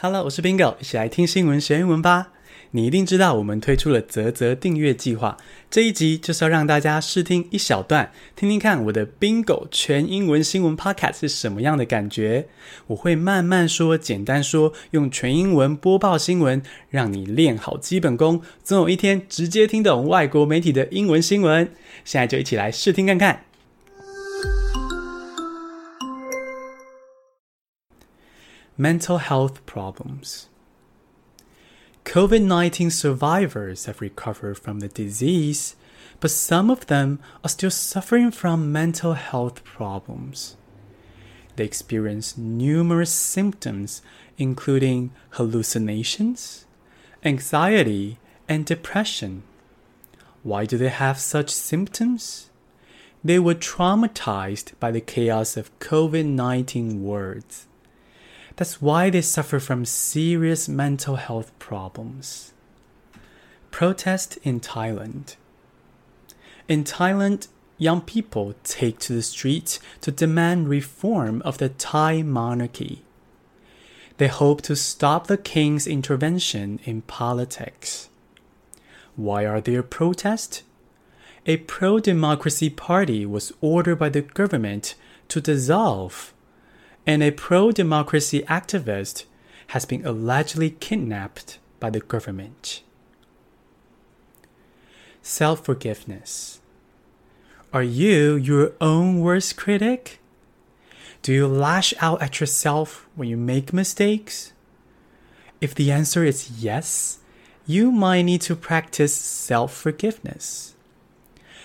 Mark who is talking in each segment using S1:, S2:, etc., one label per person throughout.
S1: Hello，我是 Bingo，一起来听新闻学英文吧。你一定知道，我们推出了泽泽订阅计划。这一集就是要让大家试听一小段，听听看我的 Bingo 全英文新闻 Podcast 是什么样的感觉。我会慢慢说，简单说，用全英文播报新闻，让你练好基本功，总有一天直接听懂外国媒体的英文新闻。现在就一起来试听看看。Mental health problems. COVID 19 survivors have recovered from the disease, but some of them are still suffering from mental health problems. They experience numerous symptoms, including hallucinations, anxiety, and depression. Why do they have such symptoms? They were traumatized by the chaos of COVID 19 words. That's why they suffer from serious mental health problems. Protest in Thailand. In Thailand, young people take to the streets to demand reform of the Thai monarchy. They hope to stop the king's intervention in politics. Why are there protests? A pro democracy party was ordered by the government to dissolve and a pro democracy activist has been allegedly kidnapped by the government. Self forgiveness. Are you your own worst critic? Do you lash out at yourself when you make mistakes? If the answer is yes, you might need to practice self forgiveness.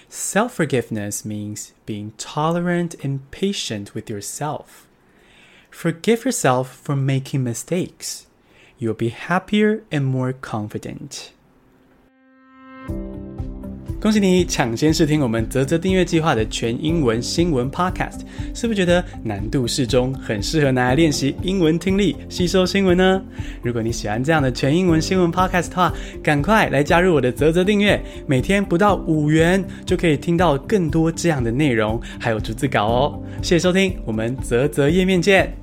S1: Self forgiveness means being tolerant and patient with yourself. Forgive yourself for making mistakes. You'll be happier and more confident. 恭喜你抢先试听我们泽泽订阅计划的全英文新闻 Podcast，是不是觉得难度适中，很适合拿来练习英文听力、吸收新闻呢？如果你喜欢这样的全英文新闻 Podcast 的话，赶快来加入我的泽泽订阅，每天不到五元就可以听到更多这样的内容，还有逐字稿哦。谢谢收听，我们泽泽页面见。